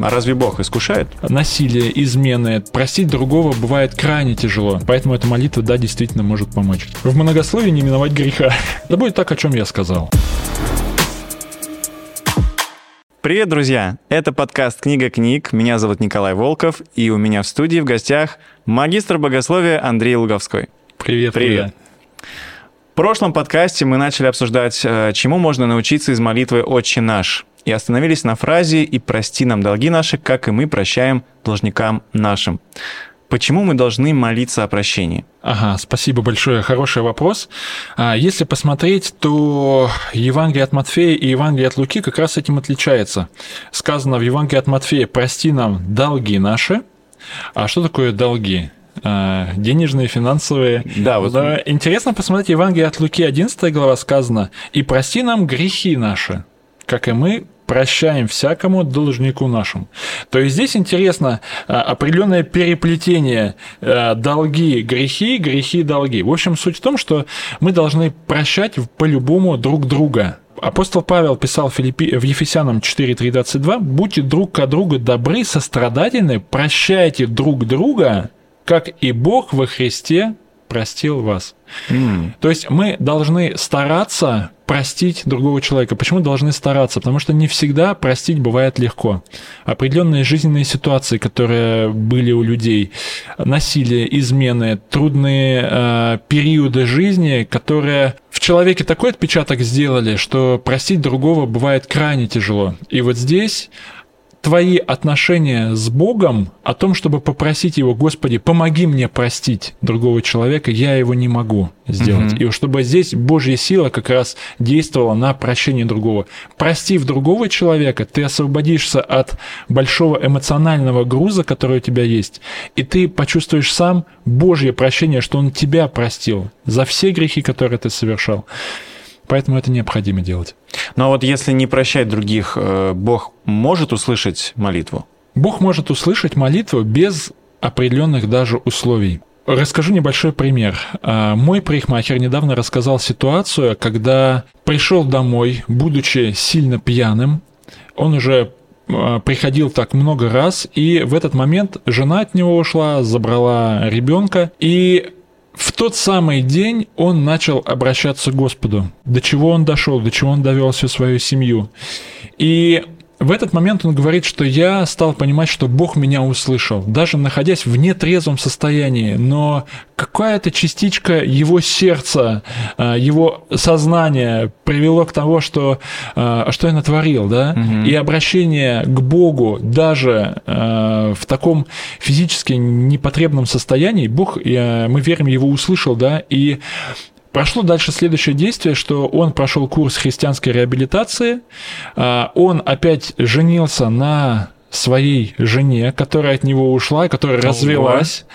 А разве Бог искушает? Насилие, измены, простить другого бывает крайне тяжело. Поэтому эта молитва, да, действительно может помочь. В многословии не миновать греха. Да будет так, о чем я сказал. Привет, друзья! Это подкаст «Книга книг». Меня зовут Николай Волков, и у меня в студии в гостях магистр богословия Андрей Луговской. Привет, привет. В прошлом подкасте мы начали обсуждать, э, чему можно научиться из молитвы «Отче наш», и остановились на фразе «И прости нам долги наши, как и мы прощаем должникам нашим». Почему мы должны молиться о прощении? Ага, спасибо большое, хороший вопрос. А, если посмотреть, то Евангелие от Матфея и Евангелие от Луки как раз этим отличается. Сказано в Евангелии от Матфея «Прости нам долги наши». А что такое долги? А, денежные, финансовые. Да, вот. Интересно посмотреть Евангелие от Луки, 11 глава сказано «И прости нам грехи наши, как и мы прощаем всякому должнику нашему. То есть здесь интересно а, определенное переплетение а, долги, грехи, грехи, долги. В общем, суть в том, что мы должны прощать по-любому друг друга. Апостол Павел писал Филиппи... в Ефесянам 4.3.22 «Будьте друг к другу добры, сострадательны, прощайте друг друга, как и Бог во Христе простил вас». Mm. То есть мы должны стараться простить другого человека. Почему должны стараться? Потому что не всегда простить бывает легко. Определенные жизненные ситуации, которые были у людей, насилие, измены, трудные э, периоды жизни, которые в человеке такой отпечаток сделали, что простить другого бывает крайне тяжело. И вот здесь твои отношения с Богом, о том, чтобы попросить Его, Господи, помоги мне простить другого человека, я его не могу сделать. Угу. И чтобы здесь Божья сила как раз действовала на прощение другого. Простив другого человека, ты освободишься от большого эмоционального груза, который у тебя есть, и ты почувствуешь сам Божье прощение, что Он тебя простил за все грехи, которые ты совершал. Поэтому это необходимо делать. Но вот если не прощать других, э, Бог может услышать молитву? Бог может услышать молитву без определенных даже условий. Расскажу небольшой пример. А, мой парикмахер недавно рассказал ситуацию, когда пришел домой, будучи сильно пьяным, он уже а, приходил так много раз, и в этот момент жена от него ушла, забрала ребенка, и в тот самый день он начал обращаться к Господу. До чего он дошел, до чего он довел всю свою семью. И в этот момент он говорит, что я стал понимать, что Бог меня услышал, даже находясь в нетрезвом состоянии, но какая-то частичка его сердца, а, его сознания привело к тому, что, а, что я натворил, да, угу. и обращение к Богу даже а, в таком физически непотребном состоянии, Бог, мы верим, его услышал, да, и Прошло дальше следующее действие, что он прошел курс христианской реабилитации, а, он опять женился на своей жене, которая от него ушла, которая развелась.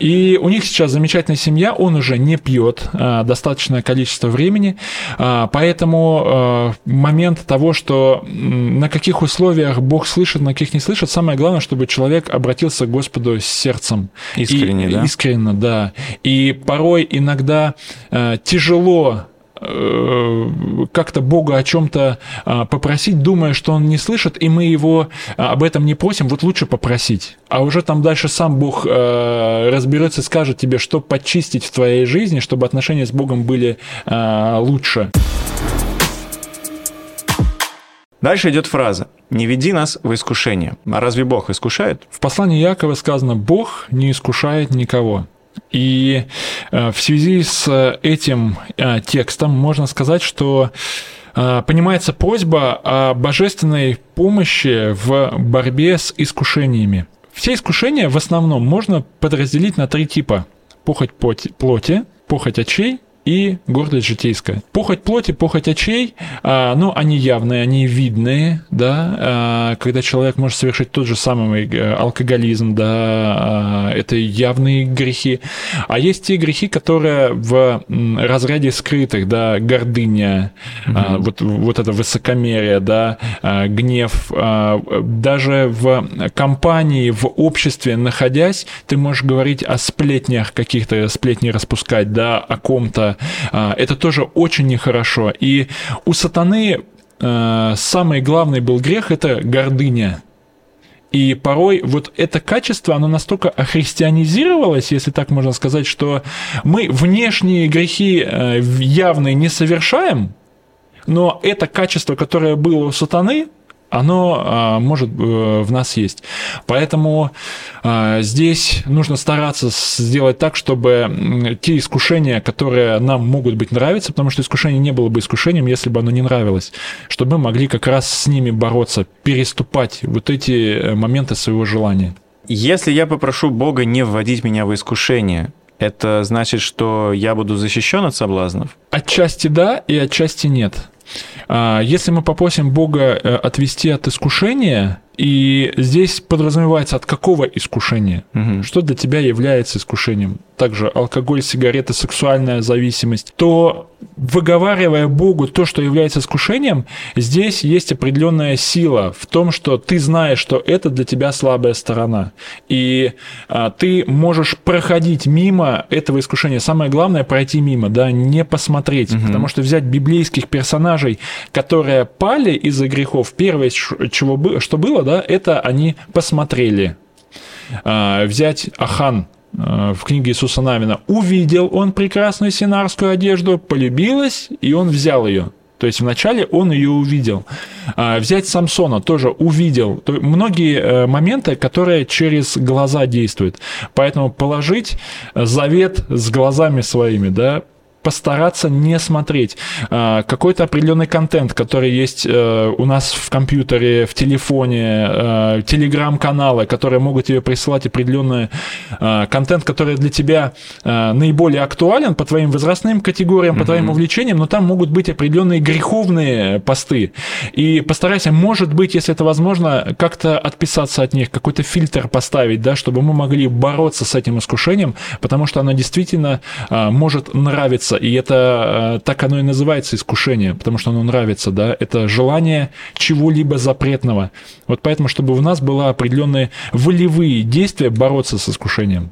И у них сейчас замечательная семья, он уже не пьет а, достаточное количество времени, а, поэтому а, момент того, что на каких условиях Бог слышит, на каких не слышит, самое главное, чтобы человек обратился к Господу с сердцем. Искренне, и, да? Искренне, да. И порой иногда а, тяжело как-то Бога о чем-то а, попросить, думая, что Он не слышит, и мы Его а, об этом не просим, вот лучше попросить. А уже там дальше сам Бог э, разберется скажет тебе, что почистить в твоей жизни, чтобы отношения с Богом были а, лучше. Дальше идет фраза «Не веди нас в искушение». А разве Бог искушает? В послании Якова сказано «Бог не искушает никого». И э, в связи с этим э, текстом можно сказать, что э, понимается просьба о божественной помощи в борьбе с искушениями. Все искушения в основном можно подразделить на три типа. Похоть плоти, похоть очей и гордость житейская. Похоть плоти, похоть очей, а, ну, они явные, они видные, да, а, когда человек может совершить тот же самый э, алкоголизм, да, а, это явные грехи. А есть те грехи, которые в разряде скрытых, да, гордыня, угу. а, вот, вот это высокомерие, да, а, гнев, а, даже в компании, в обществе находясь, ты можешь говорить о сплетнях каких-то, сплетни распускать, да, о ком-то, а, это тоже очень нехорошо. И у сатаны э, самый главный был грех – это гордыня. И порой вот это качество, оно настолько охристианизировалось, если так можно сказать, что мы внешние грехи э, явные не совершаем, но это качество, которое было у сатаны, оно а, может э, в нас есть. Поэтому а, здесь нужно стараться сделать так, чтобы те искушения, которые нам могут быть нравиться, потому что искушение не было бы искушением, если бы оно не нравилось, чтобы мы могли как раз с ними бороться, переступать вот эти э, моменты своего желания. Если я попрошу Бога не вводить меня в искушение, это значит, что я буду защищен от соблазнов? Отчасти да, и отчасти нет. А, если мы попросим Бога э, отвести от искушения, и здесь подразумевается, от какого искушения? Угу. Что для тебя является искушением? Также алкоголь, сигареты, сексуальная зависимость. То, выговаривая Богу то, что является искушением, здесь есть определенная сила в том, что ты знаешь, что это для тебя слабая сторона. И а, ты можешь проходить мимо этого искушения. Самое главное пройти мимо, да, не посмотреть. Угу. Потому что взять библейских персонажей, которые пали из-за грехов, первое, чего, что было, да, это они посмотрели. А, взять Ахан в книге Иисуса Навина. Увидел он прекрасную синарскую одежду, полюбилась, и он взял ее. То есть вначале он ее увидел. А, взять Самсона тоже увидел. То многие э, моменты, которые через глаза действуют. Поэтому положить завет с глазами своими, да, постараться не смотреть. А, какой-то определенный контент, который есть э, у нас в компьютере, в телефоне, э, телеграм-каналы, которые могут тебе присылать определенный э, контент, который для тебя наиболее актуален по твоим возрастным категориям, по твоим увлечениям, но там могут быть определенные греховные посты. И постарайся, может быть, если это возможно, как-то отписаться от них, какой-то фильтр поставить, да, чтобы мы могли бороться с этим искушением, потому что оно действительно может нравиться нравится, и это э, так оно и называется искушение, потому что оно нравится, да, это желание чего-либо запретного. Вот поэтому, чтобы у нас было определенные волевые действия бороться с искушением.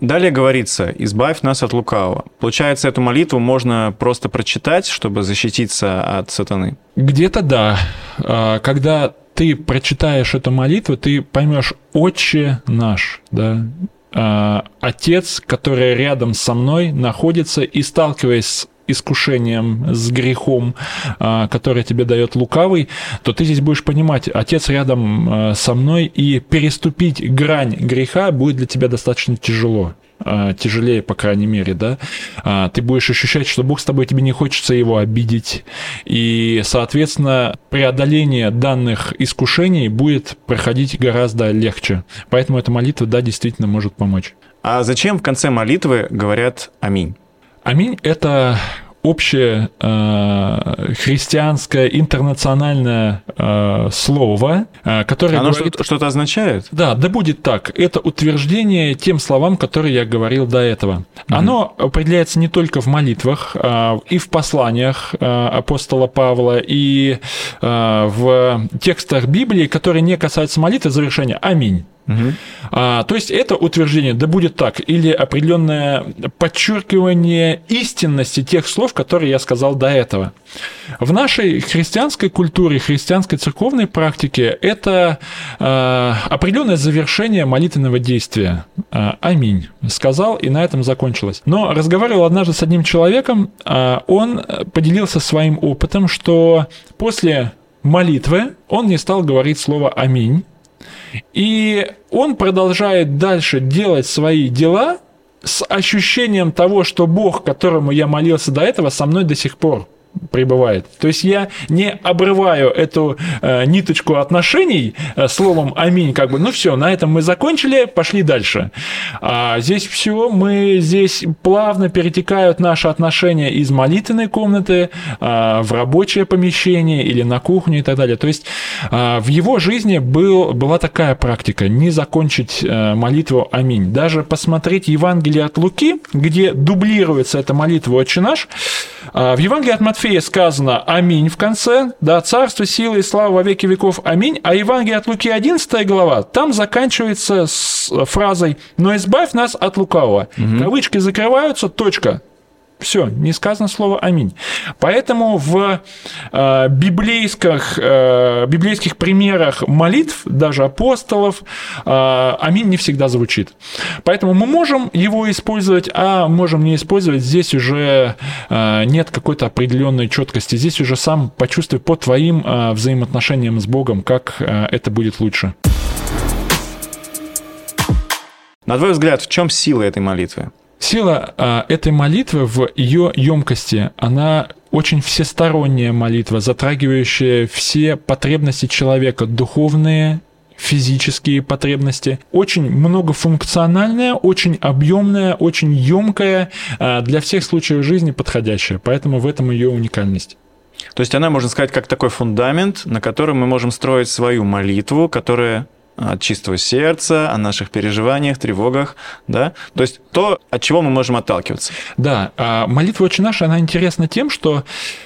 Далее говорится, избавь нас от лукавого. Получается, эту молитву можно просто прочитать, чтобы защититься от сатаны? Где-то да. А, когда ты прочитаешь эту молитву, ты поймешь «Отче наш», да, э, отец, который рядом со мной находится и сталкиваясь с искушением, с грехом, э, который тебе дает лукавый, то ты здесь будешь понимать, отец рядом э, со мной, и переступить грань греха будет для тебя достаточно тяжело. А, тяжелее, по крайней мере, да, а, ты будешь ощущать, что Бог с тобой, тебе не хочется его обидеть, и, соответственно, преодоление данных искушений будет проходить гораздо легче. Поэтому эта молитва, да, действительно может помочь. А зачем в конце молитвы говорят «Аминь»? Аминь – это общее э, христианское интернациональное э, слово, э, которое Оно говорит... что-то означает? Да, да будет так. Это утверждение тем словам, которые я говорил до этого. Угу. Оно определяется не только в молитвах, э, и в посланиях э, апостола Павла, и э, в текстах Библии, которые не касаются молитвы завершения. Аминь. А, то есть это утверждение, да будет так, или определенное подчеркивание истинности тех слов, которые я сказал до этого. В нашей христианской культуре, христианской церковной практике это а, определенное завершение молитвенного действия. А, Аминь. Сказал, и на этом закончилось. Но разговаривал однажды с одним человеком, а, он поделился своим опытом, что после молитвы он не стал говорить слово «Аминь», и он продолжает дальше делать свои дела с ощущением того, что Бог, которому я молился до этого, со мной до сих пор пребывает. То есть я не обрываю эту э, ниточку отношений э, словом аминь, как бы, ну все, на этом мы закончили, пошли дальше. А здесь все, мы здесь плавно перетекают наши отношения из молитвенной комнаты э, в рабочее помещение или на кухню и так далее. То есть э, в его жизни был, была такая практика, не закончить э, молитву аминь. Даже посмотреть Евангелие от Луки, где дублируется эта молитва «Отче наш», э, в Евангелии от Матфея Матфея сказано «Аминь» в конце, да, «Царство, сила и слава во веки веков, аминь», а Евангелие от Луки 11 глава, там заканчивается с фразой «Но избавь нас от лукавого». Угу. Кавычки закрываются, точка. Все, не сказано слово «Аминь». Поэтому в э, библейских, э, библейских примерах молитв, даже апостолов, э, «Аминь» не всегда звучит. Поэтому мы можем его использовать, а можем не использовать. Здесь уже э, нет какой-то определенной четкости. Здесь уже сам почувствуй по твоим э, взаимоотношениям с Богом, как э, это будет лучше. На твой взгляд, в чем сила этой молитвы? Сила а, этой молитвы в ее емкости, она очень всесторонняя молитва, затрагивающая все потребности человека, духовные, физические потребности. Очень многофункциональная, очень объемная, очень емкая, а, для всех случаев жизни подходящая. Поэтому в этом ее уникальность. То есть она, можно сказать, как такой фундамент, на котором мы можем строить свою молитву, которая от чистого сердца, о наших переживаниях, тревогах, да? То есть то, от чего мы можем отталкиваться. Да, а молитва «Отче наш», она интересна тем, что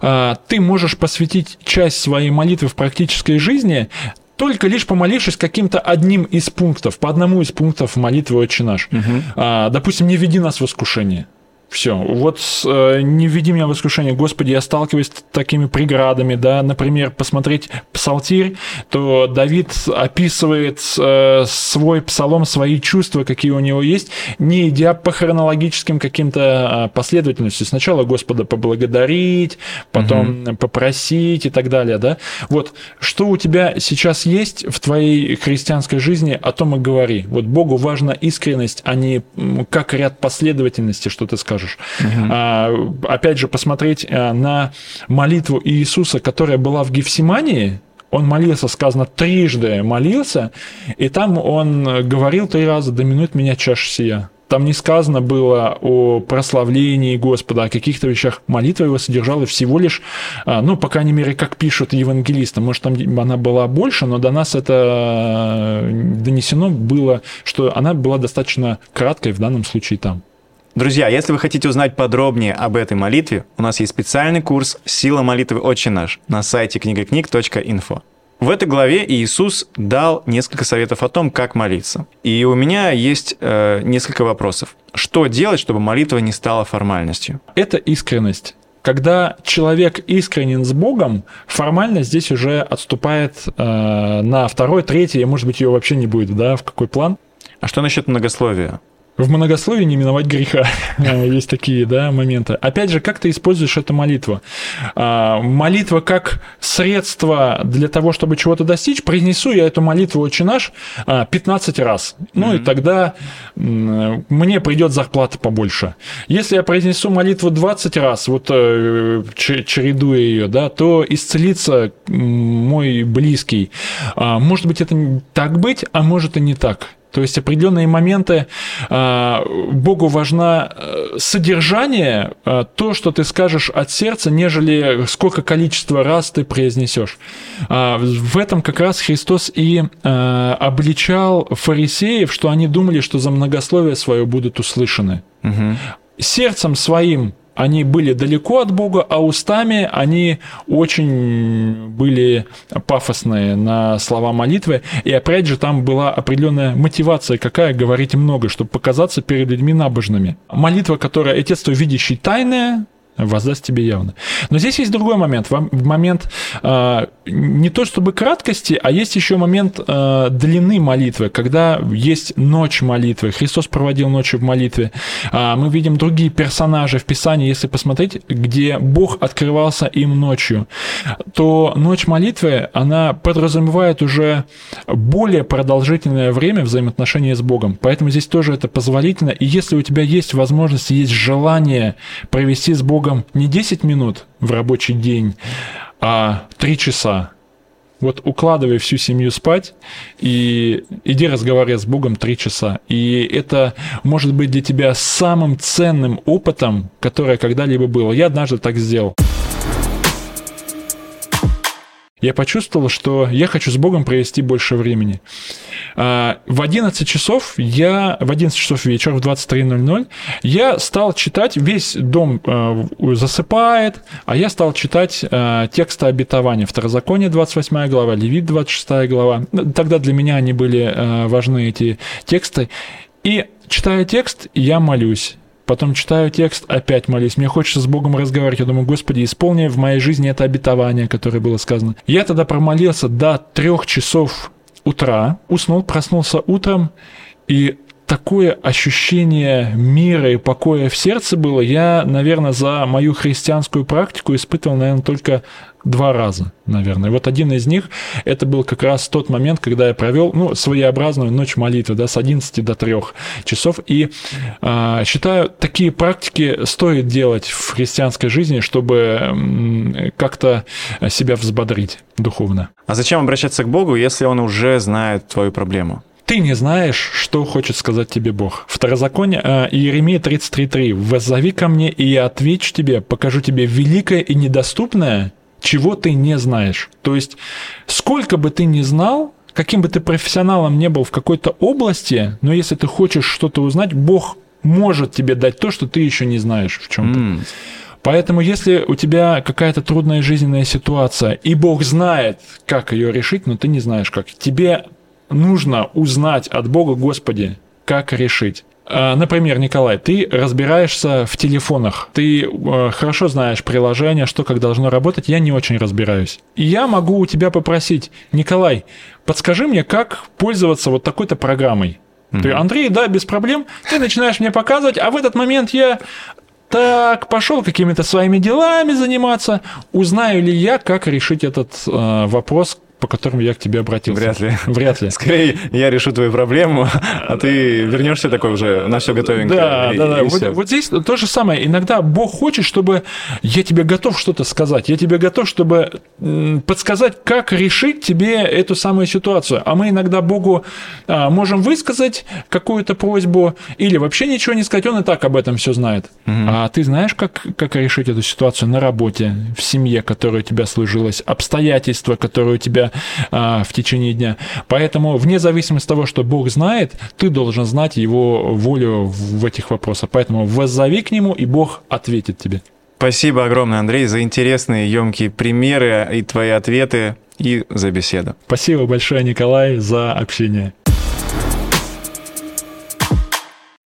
а, ты можешь посвятить часть своей молитвы в практической жизни только лишь помолившись каким-то одним из пунктов, по одному из пунктов молитвы «Отче наш». Угу. А, допустим, «Не веди нас в искушение». Все. Вот э, не введи меня в искушение, Господи, я сталкиваюсь с такими преградами, да, например, посмотреть псалтирь, то Давид описывает э, свой псалом, свои чувства, какие у него есть, не идя по хронологическим каким-то э, последовательностям. Сначала Господа поблагодарить, потом угу. попросить и так далее, да. Вот, что у тебя сейчас есть в твоей христианской жизни, о том и говори. Вот Богу важна искренность, а не как ряд последовательности, что ты скажешь скажешь. Угу. А, опять же, посмотреть э, на молитву Иисуса, которая была в Гефсимании, он молился, сказано, трижды молился, и там он говорил три раза, доминует меня чаша сия. Там не сказано было о прославлении Господа, о каких-то вещах. Молитва его содержала всего лишь, а, ну, по крайней мере, как пишут евангелисты. Может, там она была больше, но до нас это э, донесено было, что она была достаточно краткой в данном случае там. Друзья, если вы хотите узнать подробнее об этой молитве, у нас есть специальный курс «Сила молитвы Отче наш» на сайте книгакниг.инфо. В этой главе Иисус дал несколько советов о том, как молиться. И у меня есть э, несколько вопросов. Что делать, чтобы молитва не стала формальностью? Это искренность. Когда человек искренен с Богом, формальность здесь уже отступает э, на второй, третий, может быть, ее вообще не будет, да, в какой план. А что насчет многословия? В многословии не миновать греха. Есть такие да, моменты. Опять же, как ты используешь эту молитву? А, молитва как средство для того, чтобы чего-то достичь. Произнесу я эту молитву «Отче наш» 15 а, раз. Ну и тогда мне придет зарплата побольше. Если я произнесу молитву 20 раз, вот э, чередуя ее, да, то исцелится мой близкий. А, может быть, это так быть, а может и не так. То есть определенные моменты а, Богу важно э, содержание, а, то, что ты скажешь от сердца, нежели сколько количество раз ты произнесешь. А, в этом как раз Христос и обличал фарисеев, что они думали, что за многословие свое будут услышаны. Угу. Сердцем своим они были далеко от Бога, а устами они очень были пафосные на слова молитвы. И опять же, там была определенная мотивация, какая говорить много, чтобы показаться перед людьми набожными. Молитва, которая «Отец твой, видящий тайное», воздаст тебе явно. Но здесь есть другой момент. Момент э, не то чтобы краткости, а есть еще момент э, длины молитвы, когда есть ночь молитвы. Христос проводил ночью в молитве. Э, мы видим другие персонажи в Писании, если посмотреть, где Бог открывался им ночью, то ночь молитвы, она подразумевает уже более продолжительное время взаимоотношения с Богом. Поэтому здесь тоже это позволительно. И если у тебя есть возможность, есть желание провести с Богом Богом не 10 минут в рабочий день, а 3 часа. Вот укладывай всю семью спать и иди разговаривай с Богом три часа. И это может быть для тебя самым ценным опытом, которое когда-либо было. Я однажды так сделал я почувствовал, что я хочу с Богом провести больше времени. А, в 11 часов я, в 11 часов вечера, в 23.00, я стал читать, весь дом а, засыпает, а я стал читать а, тексты обетования. Второзаконие, 28 глава, Левит, 26 глава. Тогда для меня они были важны, эти тексты. И читая текст, я молюсь потом читаю текст, опять молюсь. Мне хочется с Богом разговаривать. Я думаю, Господи, исполни в моей жизни это обетование, которое было сказано. Я тогда промолился до трех часов утра, уснул, проснулся утром, и такое ощущение мира и покоя в сердце было, я, наверное, за мою христианскую практику испытывал, наверное, только два раза, наверное. Вот один из них, это был как раз тот момент, когда я провел, ну, своеобразную ночь молитвы, да, с 11 до 3 часов. И э, считаю, такие практики стоит делать в христианской жизни, чтобы как-то себя взбодрить духовно. А зачем обращаться к Богу, если Он уже знает твою проблему? Ты не знаешь, что хочет сказать тебе Бог. Второзаконие э, Иеремия 33.3. «Воззови ко мне, и я отвечу тебе, покажу тебе великое и недоступное, чего ты не знаешь». То есть, сколько бы ты ни знал, каким бы ты профессионалом не был в какой-то области, но если ты хочешь что-то узнать, Бог может тебе дать то, что ты еще не знаешь в чем-то. Mm. Поэтому, если у тебя какая-то трудная жизненная ситуация, и Бог знает, как ее решить, но ты не знаешь как, тебе нужно узнать от Бога, Господи, как решить. А, например, Николай, ты разбираешься в телефонах, ты э, хорошо знаешь приложение, что как должно работать, я не очень разбираюсь. И я могу у тебя попросить, Николай, подскажи мне, как пользоваться вот такой-то программой. Mm-hmm. Ты, Андрей, да, без проблем. Ты начинаешь мне показывать, а в этот момент я так, пошел какими-то своими делами заниматься. Узнаю ли я, как решить этот э, вопрос, по которым я к тебе обратился. Вряд ли. Вряд ли. Скорее, я решу твою проблему, а ты вернешься такой уже на все готовенькое. Да, и, да, да. И вот, вот здесь то же самое. Иногда Бог хочет, чтобы я тебе готов что-то сказать. Я тебе готов, чтобы подсказать, как решить тебе эту самую ситуацию. А мы иногда Богу а, можем высказать какую-то просьбу или вообще ничего не сказать. Он и так об этом все знает. Угу. А ты знаешь, как, как решить эту ситуацию на работе, в семье, которая у тебя сложилась, обстоятельства, которые у тебя а, в течение дня. Поэтому, вне зависимости от того, что Бог знает, ты должен знать Его волю в этих вопросах. Поэтому воззови к Нему, и Бог ответит тебе. Спасибо огромное, Андрей, за интересные, емкие примеры и твои ответы, и за беседу. Спасибо большое, Николай, за общение.